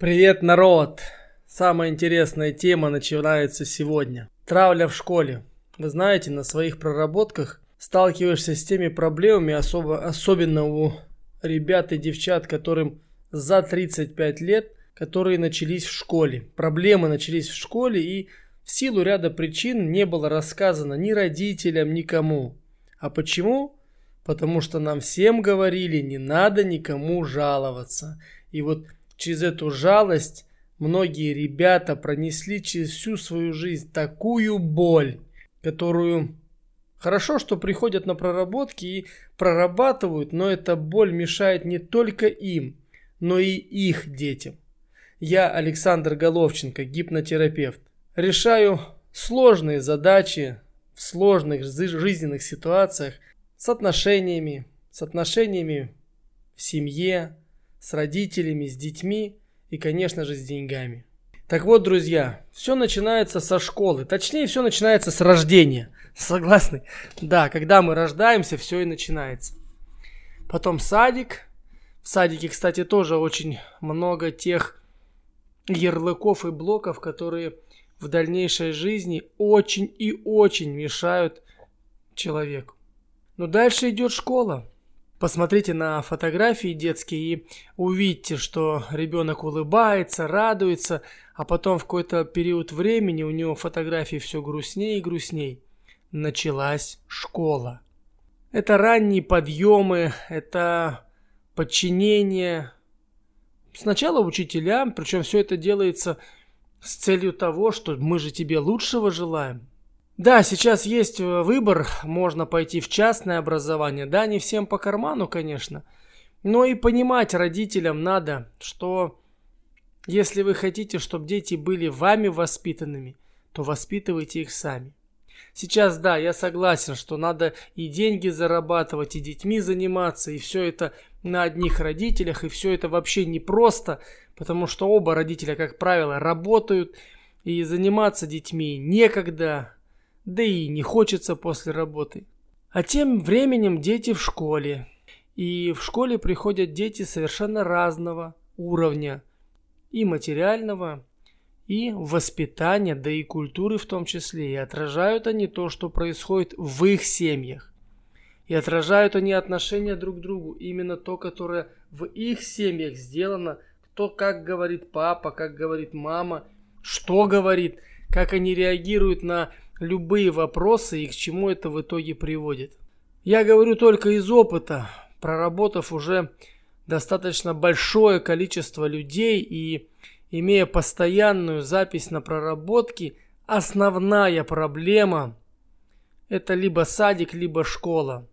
Привет, народ! Самая интересная тема начинается сегодня. Травля в школе. Вы знаете, на своих проработках сталкиваешься с теми проблемами, особо, особенно у ребят и девчат, которым за 35 лет, которые начались в школе. Проблемы начались в школе и в силу ряда причин не было рассказано ни родителям, никому. А почему? Потому что нам всем говорили, не надо никому жаловаться. И вот через эту жалость многие ребята пронесли через всю свою жизнь такую боль, которую хорошо, что приходят на проработки и прорабатывают, но эта боль мешает не только им, но и их детям. Я Александр Головченко, гипнотерапевт. Решаю сложные задачи в сложных жизненных ситуациях с отношениями, с отношениями в семье, с родителями, с детьми и, конечно же, с деньгами. Так вот, друзья, все начинается со школы. Точнее, все начинается с рождения. Согласны? Да, когда мы рождаемся, все и начинается. Потом садик. В садике, кстати, тоже очень много тех ярлыков и блоков, которые в дальнейшей жизни очень и очень мешают человеку. Но дальше идет школа. Посмотрите на фотографии детские и увидите, что ребенок улыбается, радуется, а потом в какой-то период времени у него фотографии все грустнее и грустней. Началась школа. Это ранние подъемы, это подчинение. Сначала учителям, причем все это делается с целью того, что мы же тебе лучшего желаем. Да, сейчас есть э, выбор, можно пойти в частное образование. Да, не всем по карману, конечно. Но и понимать родителям надо, что если вы хотите, чтобы дети были вами воспитанными, то воспитывайте их сами. Сейчас, да, я согласен, что надо и деньги зарабатывать, и детьми заниматься, и все это на одних родителях, и все это вообще непросто, потому что оба родителя, как правило, работают, и заниматься детьми некогда, да и не хочется после работы. А тем временем дети в школе. И в школе приходят дети совершенно разного уровня. И материального, и воспитания, да и культуры в том числе. И отражают они то, что происходит в их семьях. И отражают они отношения друг к другу. Именно то, которое в их семьях сделано. Кто как говорит папа, как говорит мама, что говорит, как они реагируют на любые вопросы и к чему это в итоге приводит. Я говорю только из опыта, проработав уже достаточно большое количество людей и имея постоянную запись на проработки, основная проблема – это либо садик, либо школа,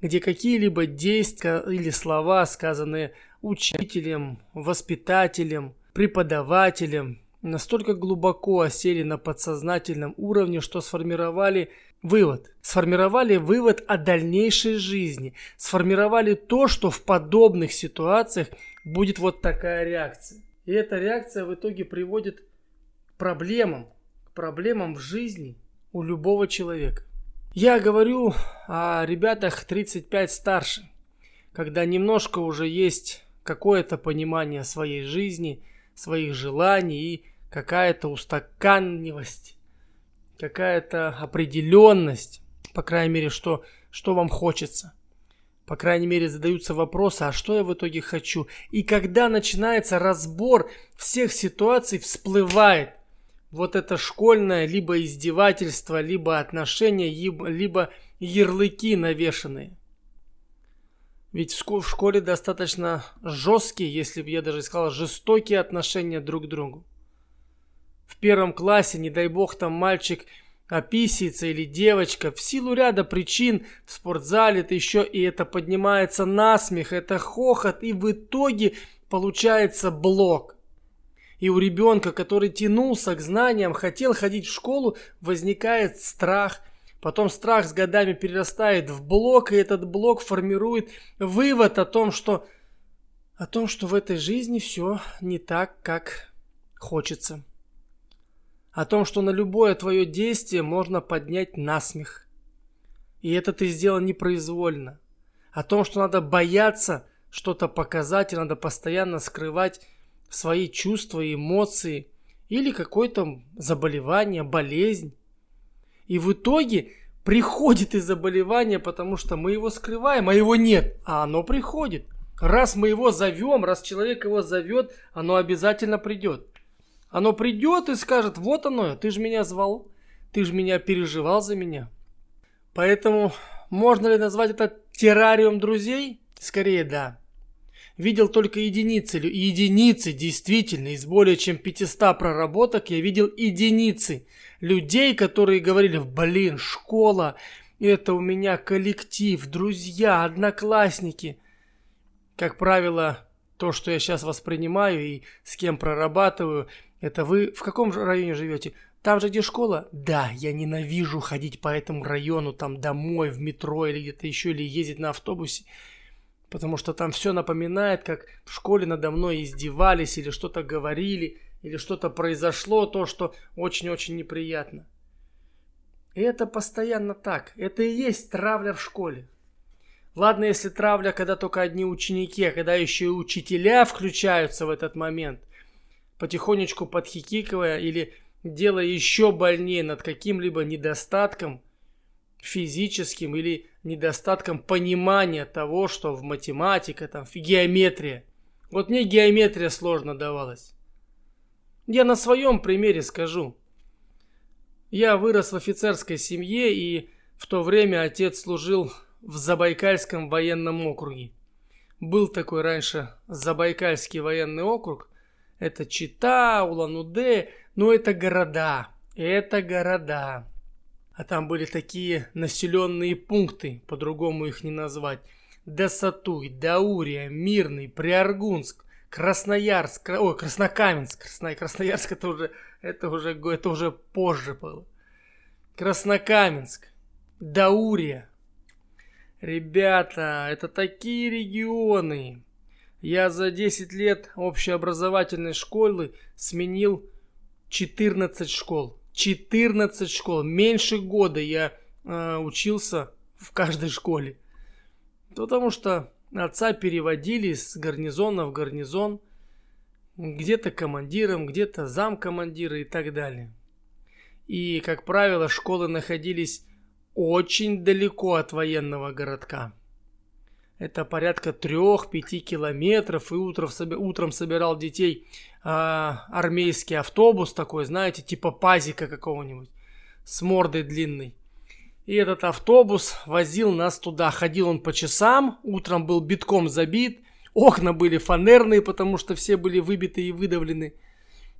где какие-либо действия или слова, сказанные учителем, воспитателем, преподавателем, настолько глубоко осели на подсознательном уровне, что сформировали вывод. Сформировали вывод о дальнейшей жизни. Сформировали то, что в подобных ситуациях будет вот такая реакция. И эта реакция в итоге приводит к проблемам, к проблемам в жизни у любого человека. Я говорю о ребятах 35 старше, когда немножко уже есть какое-то понимание своей жизни, своих желаний и какая-то устаканивость, какая-то определенность, по крайней мере, что, что вам хочется. По крайней мере, задаются вопросы, а что я в итоге хочу? И когда начинается разбор всех ситуаций, всплывает вот это школьное либо издевательство, либо отношения, либо ярлыки навешенные. Ведь в школе достаточно жесткие, если бы я даже сказал, жестокие отношения друг к другу в первом классе, не дай бог, там мальчик описывается или девочка, в силу ряда причин в спортзале это еще и это поднимается на смех, это хохот, и в итоге получается блок. И у ребенка, который тянулся к знаниям, хотел ходить в школу, возникает страх. Потом страх с годами перерастает в блок, и этот блок формирует вывод о том, что, о том, что в этой жизни все не так, как хочется о том, что на любое твое действие можно поднять насмех. И это ты сделал непроизвольно. О том, что надо бояться что-то показать, и надо постоянно скрывать свои чувства и эмоции или какое-то заболевание, болезнь. И в итоге приходит и заболевание, потому что мы его скрываем, а его нет, а оно приходит. Раз мы его зовем, раз человек его зовет, оно обязательно придет. Оно придет и скажет, вот оно, ты же меня звал, ты же меня переживал за меня. Поэтому можно ли назвать это террариум друзей? Скорее да. Видел только единицы, единицы действительно, из более чем 500 проработок я видел единицы людей, которые говорили, блин, школа, это у меня коллектив, друзья, одноклассники. Как правило, то, что я сейчас воспринимаю и с кем прорабатываю, это вы в каком же районе живете? Там же, где школа? Да, я ненавижу ходить по этому району, там домой, в метро или где-то еще, или ездить на автобусе. Потому что там все напоминает, как в школе надо мной издевались или что-то говорили, или что-то произошло, то, что очень-очень неприятно. И это постоянно так. Это и есть травля в школе. Ладно, если травля, когда только одни ученики, а когда еще и учителя включаются в этот момент, потихонечку подхихикивая или делая еще больнее над каким-либо недостатком физическим или недостатком понимания того, что в математике, там, в геометрия. Вот мне геометрия сложно давалась. Я на своем примере скажу. Я вырос в офицерской семье, и в то время отец служил в Забайкальском военном округе. Был такой раньше Забайкальский военный округ. Это Чита, Улан-Удэ, но это города. Это города. А там были такие населенные пункты, по-другому их не назвать. Десатуй, Даурия, Мирный, Приаргунск, Красноярск, ой, Краснокаменск, Красно, Красноярск это уже, это уже, это уже позже было. Краснокаменск, Даурия, Ребята, это такие регионы. Я за 10 лет общеобразовательной школы сменил 14 школ. 14 школ. Меньше года я э, учился в каждой школе. Потому что отца переводили с гарнизона в гарнизон. Где-то командиром, где-то замкомандира и так далее. И, как правило, школы находились очень далеко от военного городка. Это порядка трех-пяти километров, и утром, утром собирал детей а, армейский автобус такой, знаете, типа пазика какого-нибудь, с мордой длинной. И этот автобус возил нас туда. Ходил он по часам, утром был битком забит, окна были фанерные, потому что все были выбиты и выдавлены.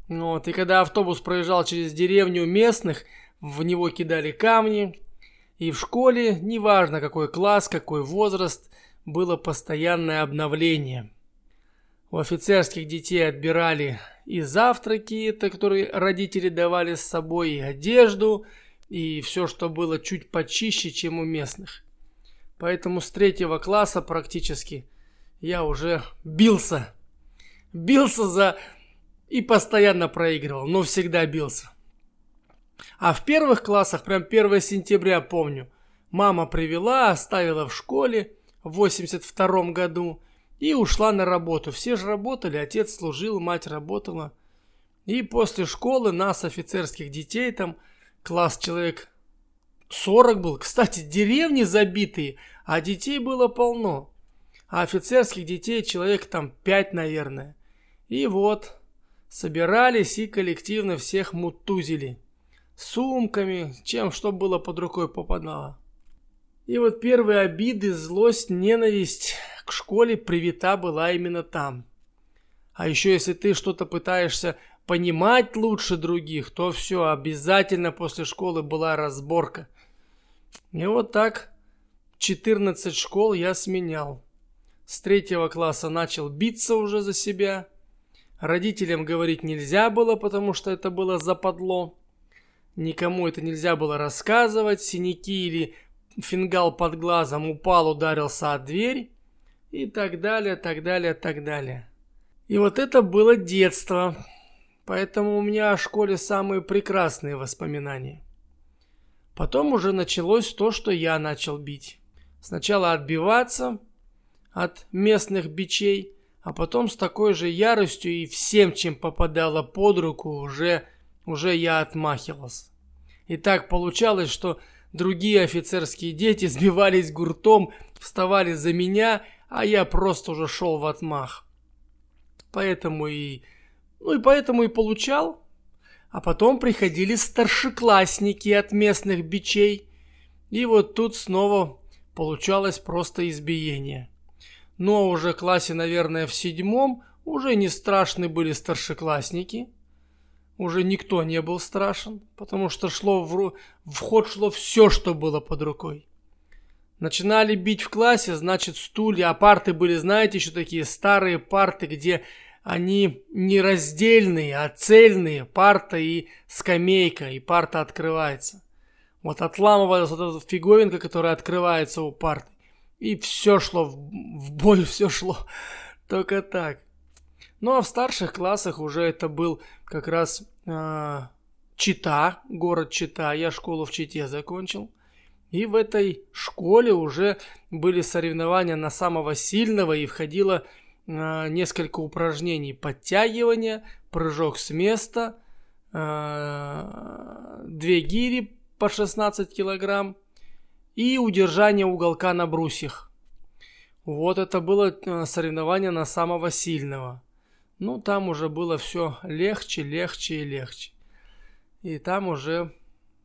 Вот, и когда автобус проезжал через деревню местных, в него кидали камни, и в школе, неважно какой класс, какой возраст, было постоянное обновление. У офицерских детей отбирали и завтраки, это которые родители давали с собой, и одежду, и все, что было чуть почище, чем у местных. Поэтому с третьего класса практически я уже бился. Бился за... и постоянно проигрывал, но всегда бился. А в первых классах, прям 1 сентября помню, мама привела, оставила в школе в 82 году и ушла на работу. Все же работали, отец служил, мать работала. И после школы нас, офицерских детей, там класс человек 40 был. Кстати, деревни забитые, а детей было полно. А офицерских детей человек там 5, наверное. И вот, собирались и коллективно всех мутузили сумками, чем что было под рукой попадало. И вот первые обиды, злость, ненависть к школе привита была именно там. А еще если ты что-то пытаешься понимать лучше других, то все, обязательно после школы была разборка. И вот так 14 школ я сменял. С третьего класса начал биться уже за себя. Родителям говорить нельзя было, потому что это было западло. Никому это нельзя было рассказывать. Синяки или фингал под глазом упал, ударился от дверь. И так далее, так далее, так далее. И вот это было детство. Поэтому у меня о школе самые прекрасные воспоминания. Потом уже началось то, что я начал бить. Сначала отбиваться от местных бичей, а потом с такой же яростью и всем, чем попадало под руку, уже, уже я отмахивался. И так получалось, что другие офицерские дети сбивались гуртом, вставали за меня, а я просто уже шел в отмах. Поэтому и... Ну и поэтому и получал. А потом приходили старшеклассники от местных бичей. И вот тут снова получалось просто избиение. Но уже классе, наверное, в седьмом уже не страшны были старшеклассники. Уже никто не был страшен, потому что шло в, в ход шло все, что было под рукой. Начинали бить в классе, значит, стулья, а парты были, знаете, еще такие старые парты, где они не раздельные, а цельные, парта и скамейка, и парта открывается. Вот отламывалась вот эта фиговинка, которая открывается у парты. И все шло в, в бой, все шло только так. Ну а в старших классах уже это был как раз э, Чита, город Чита. Я школу в Чите закончил. И в этой школе уже были соревнования на самого сильного и входило э, несколько упражнений. Подтягивания, прыжок с места, э, две гири по 16 килограмм и удержание уголка на брусьях. Вот это было соревнование на самого сильного. Ну, там уже было все легче, легче и легче. И там уже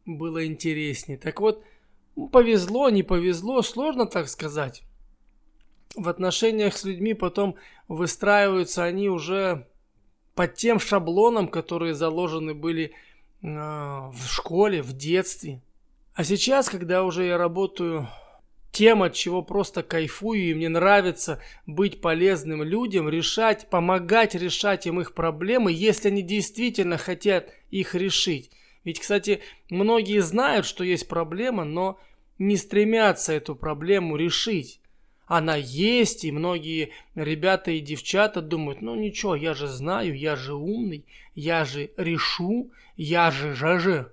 было интереснее. Так вот, повезло, не повезло, сложно так сказать. В отношениях с людьми потом выстраиваются они уже под тем шаблоном, которые заложены были э, в школе, в детстве. А сейчас, когда уже я работаю тем, от чего просто кайфую, и мне нравится быть полезным людям, решать, помогать решать им их проблемы, если они действительно хотят их решить. Ведь, кстати, многие знают, что есть проблема, но не стремятся эту проблему решить. Она есть, и многие ребята и девчата думают, ну ничего, я же знаю, я же умный, я же решу, я же же же.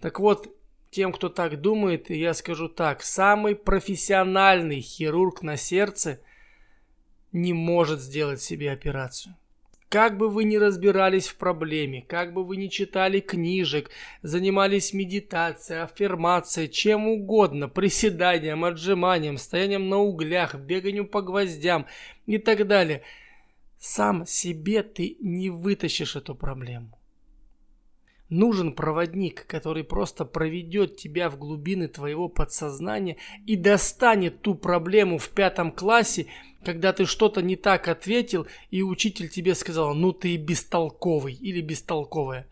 Так вот, тем, кто так думает, я скажу так, самый профессиональный хирург на сердце не может сделать себе операцию. Как бы вы ни разбирались в проблеме, как бы вы ни читали книжек, занимались медитацией, аффирмацией, чем угодно, приседанием, отжиманием, стоянием на углях, беганием по гвоздям и так далее, сам себе ты не вытащишь эту проблему. Нужен проводник, который просто проведет тебя в глубины твоего подсознания и достанет ту проблему в пятом классе, когда ты что-то не так ответил, и учитель тебе сказал, ну ты бестолковый или бестолковая.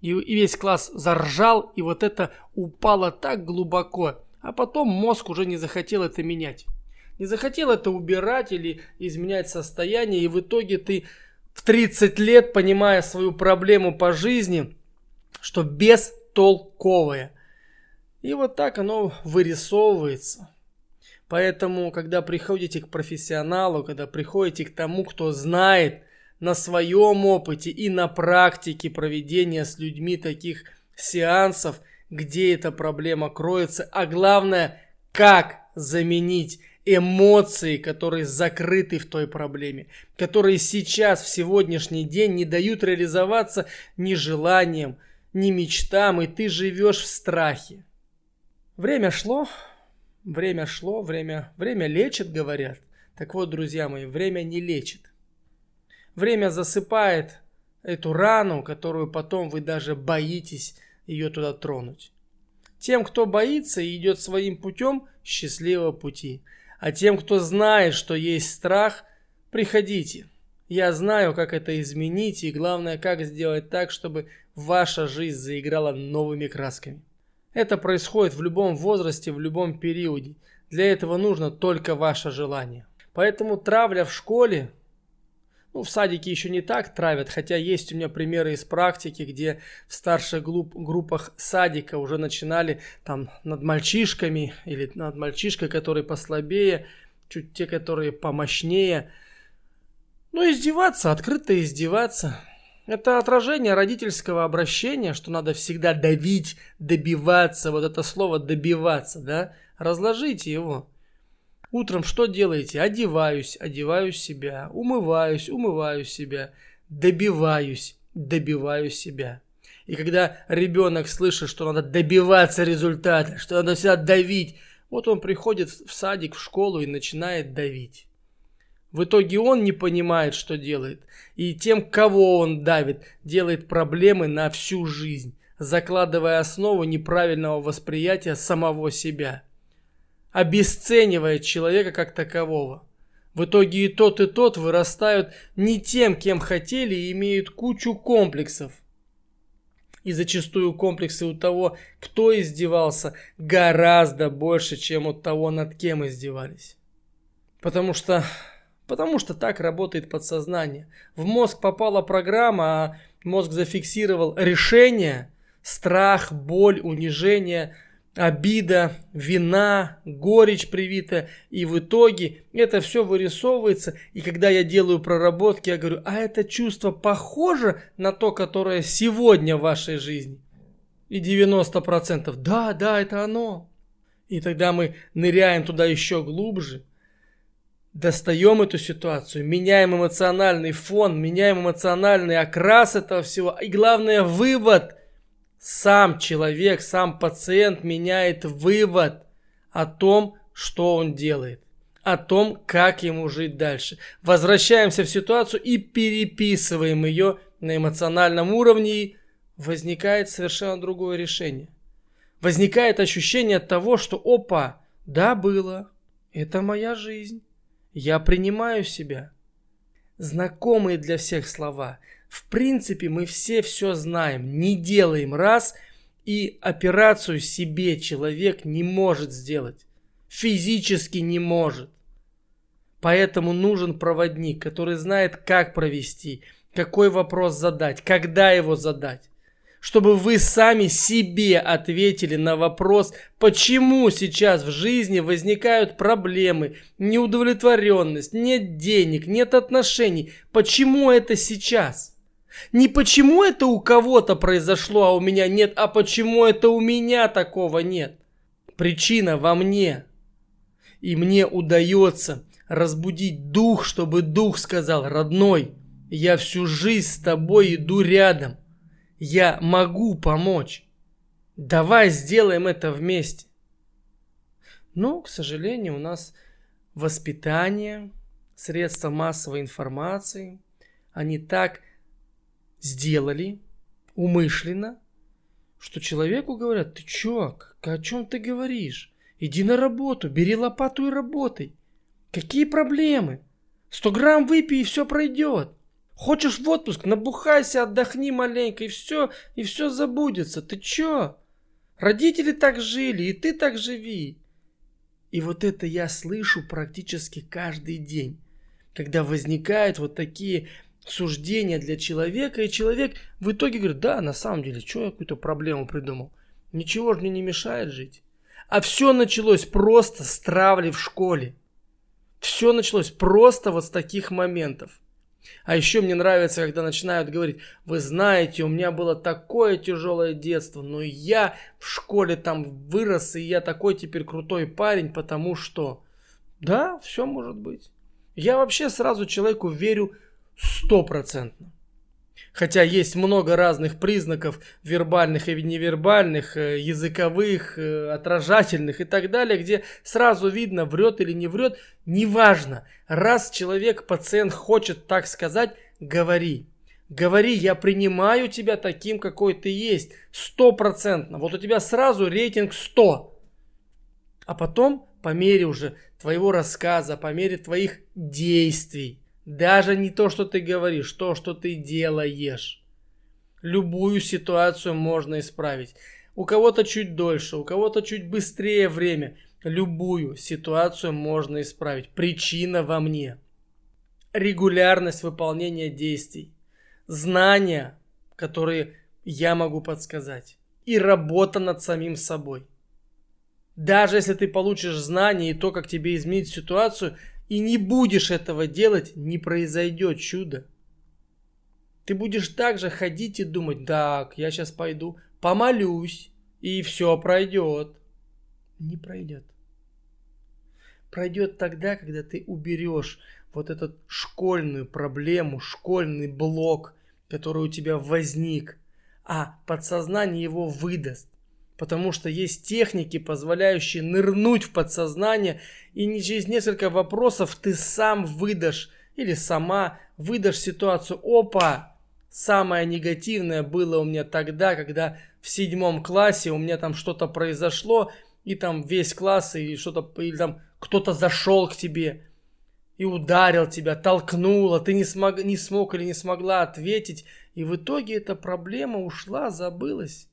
И, и весь класс заржал, и вот это упало так глубоко, а потом мозг уже не захотел это менять. Не захотел это убирать или изменять состояние, и в итоге ты в 30 лет, понимая свою проблему по жизни, что бестолковое. И вот так оно вырисовывается. Поэтому, когда приходите к профессионалу, когда приходите к тому, кто знает на своем опыте и на практике проведения с людьми таких сеансов, где эта проблема кроется, а главное, как заменить эмоции, которые закрыты в той проблеме, которые сейчас, в сегодняшний день, не дают реализоваться ни желанием, ни мечтам, и ты живешь в страхе. Время шло, время шло, время, время лечит, говорят. Так вот, друзья мои, время не лечит. Время засыпает эту рану, которую потом вы даже боитесь ее туда тронуть. Тем, кто боится и идет своим путем, счастливого пути. А тем, кто знает, что есть страх, приходите. Я знаю, как это изменить и главное, как сделать так, чтобы ваша жизнь заиграла новыми красками. Это происходит в любом возрасте, в любом периоде. Для этого нужно только ваше желание. Поэтому травля в школе, ну в садике еще не так травят, хотя есть у меня примеры из практики, где в старших группах садика уже начинали там над мальчишками или над мальчишкой, который послабее, чуть те, которые помощнее. Ну издеваться, открыто издеваться – это отражение родительского обращения, что надо всегда давить, добиваться, вот это слово добиваться, да? Разложите его. Утром что делаете? Одеваюсь, одеваю себя, умываюсь, умываю себя, добиваюсь, добиваю себя. И когда ребенок слышит, что надо добиваться результата, что надо себя давить, вот он приходит в садик, в школу и начинает давить. В итоге он не понимает, что делает. И тем, кого он давит, делает проблемы на всю жизнь, закладывая основу неправильного восприятия самого себя. Обесценивая человека как такового. В итоге и тот, и тот вырастают не тем, кем хотели, и имеют кучу комплексов – и зачастую комплексы у того, кто издевался, гораздо больше, чем у того, над кем издевались. Потому что, потому что так работает подсознание. В мозг попала программа, а мозг зафиксировал решение, страх, боль, унижение – обида, вина, горечь привита. И в итоге это все вырисовывается. И когда я делаю проработки, я говорю, а это чувство похоже на то, которое сегодня в вашей жизни? И 90% да, да, это оно. И тогда мы ныряем туда еще глубже, достаем эту ситуацию, меняем эмоциональный фон, меняем эмоциональный окрас этого всего. И главное, вывод – сам человек, сам пациент меняет вывод о том, что он делает, о том, как ему жить дальше. Возвращаемся в ситуацию и переписываем ее на эмоциональном уровне, и возникает совершенно другое решение. Возникает ощущение того, что опа, да, было, это моя жизнь, я принимаю себя. Знакомые для всех слова – в принципе, мы все все знаем. Не делаем раз, и операцию себе человек не может сделать. Физически не может. Поэтому нужен проводник, который знает, как провести, какой вопрос задать, когда его задать чтобы вы сами себе ответили на вопрос, почему сейчас в жизни возникают проблемы, неудовлетворенность, нет денег, нет отношений. Почему это сейчас? Не почему это у кого-то произошло, а у меня нет, а почему это у меня такого нет. Причина во мне. И мне удается разбудить дух, чтобы дух сказал, родной, я всю жизнь с тобой иду рядом. Я могу помочь. Давай сделаем это вместе. Но, к сожалению, у нас воспитание, средства массовой информации, они так сделали умышленно, что человеку говорят, ты чё, о чем ты говоришь? Иди на работу, бери лопату и работай. Какие проблемы? Сто грамм выпей и все пройдет. Хочешь в отпуск, набухайся, отдохни маленько и все, и все забудется. Ты чё? Родители так жили, и ты так живи. И вот это я слышу практически каждый день, когда возникают вот такие суждение для человека, и человек в итоге говорит, да, на самом деле, что я какую-то проблему придумал? Ничего же мне не мешает жить. А все началось просто с травли в школе. Все началось просто вот с таких моментов. А еще мне нравится, когда начинают говорить, вы знаете, у меня было такое тяжелое детство, но я в школе там вырос, и я такой теперь крутой парень, потому что... Да, все может быть. Я вообще сразу человеку верю стопроцентно. Хотя есть много разных признаков вербальных и невербальных, э, языковых, э, отражательных и так далее, где сразу видно, врет или не врет, неважно. Раз человек, пациент хочет так сказать, говори. Говори, я принимаю тебя таким, какой ты есть, стопроцентно. Вот у тебя сразу рейтинг 100. А потом, по мере уже твоего рассказа, по мере твоих действий, даже не то, что ты говоришь, то, что ты делаешь. Любую ситуацию можно исправить. У кого-то чуть дольше, у кого-то чуть быстрее время. Любую ситуацию можно исправить. Причина во мне. Регулярность выполнения действий. Знания, которые я могу подсказать. И работа над самим собой. Даже если ты получишь знания и то, как тебе изменить ситуацию – и не будешь этого делать, не произойдет чудо. Ты будешь также ходить и думать, так, я сейчас пойду, помолюсь, и все пройдет. Не пройдет. пройдет тогда, когда ты уберешь вот эту школьную проблему, школьный блок, который у тебя возник, а подсознание его выдаст. Потому что есть техники, позволяющие нырнуть в подсознание, и не через несколько вопросов ты сам выдашь или сама выдашь ситуацию. Опа! Самое негативное было у меня тогда, когда в седьмом классе у меня там что-то произошло, и там весь класс, и что-то, или там кто-то зашел к тебе и ударил тебя, толкнул, а ты не смог, не смог или не смогла ответить, и в итоге эта проблема ушла, забылась.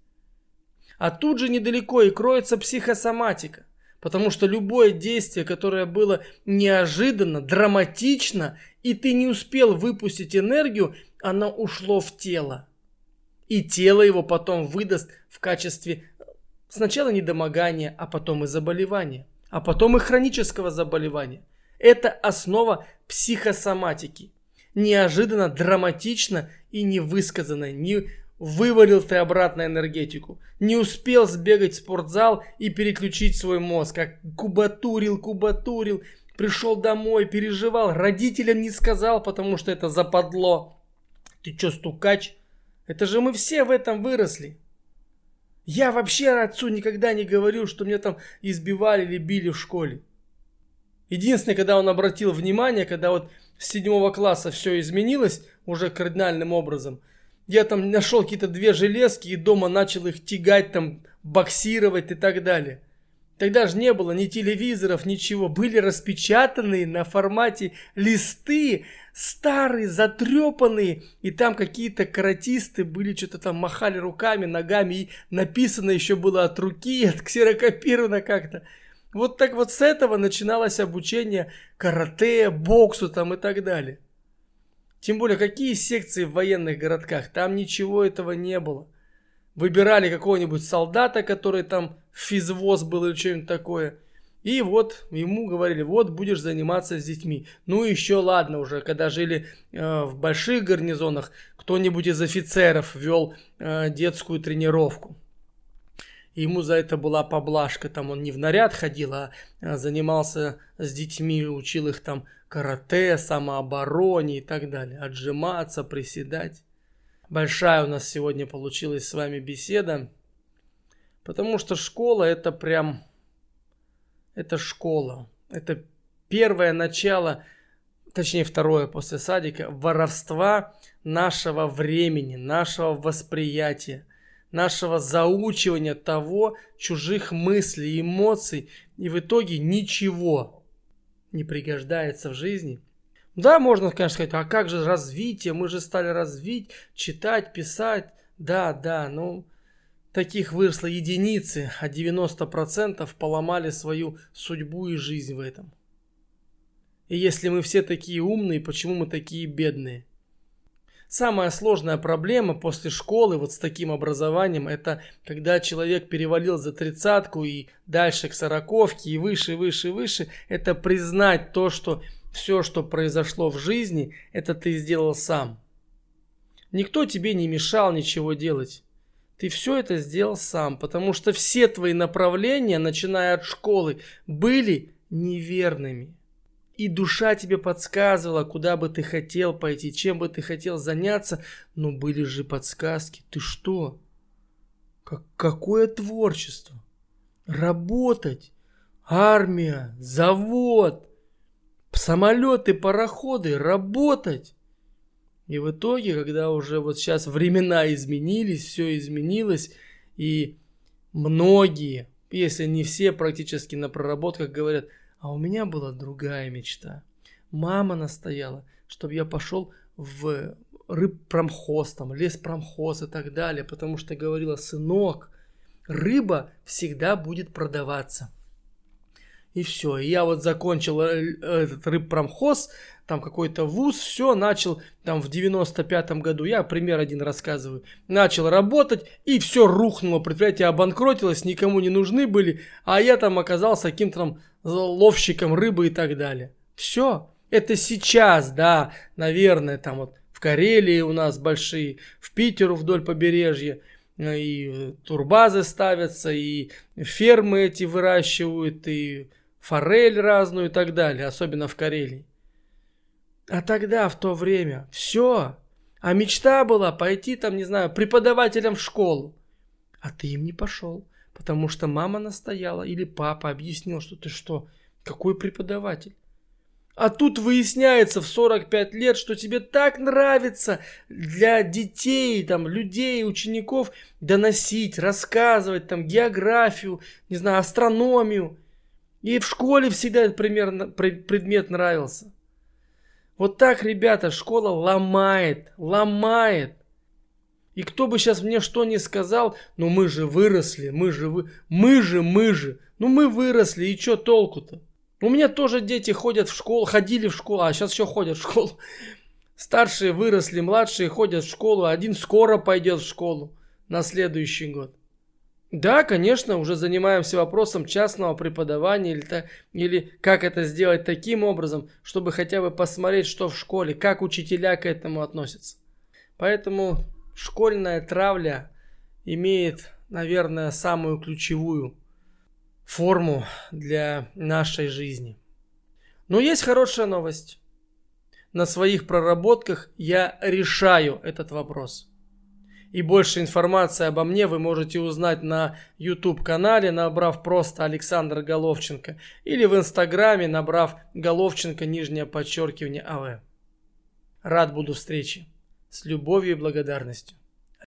А тут же недалеко и кроется психосоматика. Потому что любое действие, которое было неожиданно, драматично, и ты не успел выпустить энергию, оно ушло в тело. И тело его потом выдаст в качестве сначала недомогания, а потом и заболевания, а потом и хронического заболевания. Это основа психосоматики. Неожиданно, драматично и невысказанно, не Вывалил ты обратно энергетику. Не успел сбегать в спортзал и переключить свой мозг. Как кубатурил, кубатурил. Пришел домой, переживал. Родителям не сказал, потому что это западло. Ты чё, стукач? Это же мы все в этом выросли. Я вообще отцу никогда не говорил, что меня там избивали или били в школе. Единственное, когда он обратил внимание, когда вот с седьмого класса все изменилось уже кардинальным образом – я там нашел какие-то две железки и дома начал их тягать, там, боксировать и так далее. Тогда же не было ни телевизоров, ничего. Были распечатанные на формате листы, старые, затрепанные. И там какие-то каратисты были, что-то там махали руками, ногами. И написано еще было от руки, от ксерокопировано как-то. Вот так вот с этого начиналось обучение карате, боксу там и так далее. Тем более, какие секции в военных городках? Там ничего этого не было. Выбирали какого-нибудь солдата, который там физвоз был или что-нибудь такое. И вот ему говорили, вот будешь заниматься с детьми. Ну еще ладно уже, когда жили э, в больших гарнизонах, кто-нибудь из офицеров вел э, детскую тренировку. Ему за это была поблажка, там он не в наряд ходил, а, а занимался с детьми, учил их там карате, самообороне и так далее. Отжиматься, приседать. Большая у нас сегодня получилась с вами беседа. Потому что школа это прям... Это школа. Это первое начало, точнее второе после садика, воровства нашего времени, нашего восприятия, нашего заучивания того, чужих мыслей, эмоций. И в итоге ничего не пригождается в жизни. Да, можно, конечно, сказать, а как же развитие? Мы же стали развить, читать, писать. Да, да, ну, таких выросло единицы, а 90% поломали свою судьбу и жизнь в этом. И если мы все такие умные, почему мы такие бедные? Самая сложная проблема после школы вот с таким образованием, это когда человек перевалил за тридцатку и дальше к сороковке и выше, выше, выше, это признать то, что все, что произошло в жизни, это ты сделал сам. Никто тебе не мешал ничего делать. Ты все это сделал сам, потому что все твои направления, начиная от школы, были неверными. И душа тебе подсказывала, куда бы ты хотел пойти, чем бы ты хотел заняться, но были же подсказки. Ты что? Как, какое творчество? Работать, армия, завод, самолеты, пароходы, работать. И в итоге, когда уже вот сейчас времена изменились, все изменилось, и многие, если не все практически на проработках говорят – а у меня была другая мечта. Мама настояла, чтобы я пошел в рыбпромхоз, там, леспромхоз и так далее, потому что говорила, сынок, рыба всегда будет продаваться. И все, я вот закончил э, этот рыбпромхоз, там какой-то вуз, все, начал там в 95-м году, я пример один рассказываю, начал работать, и все рухнуло, предприятие обанкротилось, никому не нужны были, а я там оказался каким-то там ловщиком рыбы и так далее. Все, это сейчас, да, наверное, там вот в Карелии у нас большие, в Питеру вдоль побережья, э, и турбазы ставятся, и фермы эти выращивают, и форель разную и так далее, особенно в Карелии. А тогда, в то время, все. А мечта была пойти там, не знаю, преподавателем в школу. А ты им не пошел, потому что мама настояла или папа объяснил, что ты что, какой преподаватель? А тут выясняется в 45 лет, что тебе так нравится для детей, там, людей, учеников доносить, рассказывать, там, географию, не знаю, астрономию. И в школе всегда этот примерно, предмет нравился. Вот так, ребята, школа ломает, ломает. И кто бы сейчас мне что ни сказал, ну мы же выросли, мы же вы, мы же, мы же, ну мы выросли, и что толку-то? У меня тоже дети ходят в школу, ходили в школу, а сейчас еще ходят в школу. Старшие выросли, младшие ходят в школу, один скоро пойдет в школу на следующий год. Да, конечно, уже занимаемся вопросом частного преподавания или, или как это сделать таким образом, чтобы хотя бы посмотреть, что в школе, как учителя к этому относятся. Поэтому школьная травля имеет, наверное, самую ключевую форму для нашей жизни. Но есть хорошая новость. На своих проработках я решаю этот вопрос. И больше информации обо мне вы можете узнать на YouTube-канале, набрав просто Александр Головченко, или в Инстаграме, набрав Головченко, нижнее подчеркивание АВ. Рад буду встрече. С любовью и благодарностью.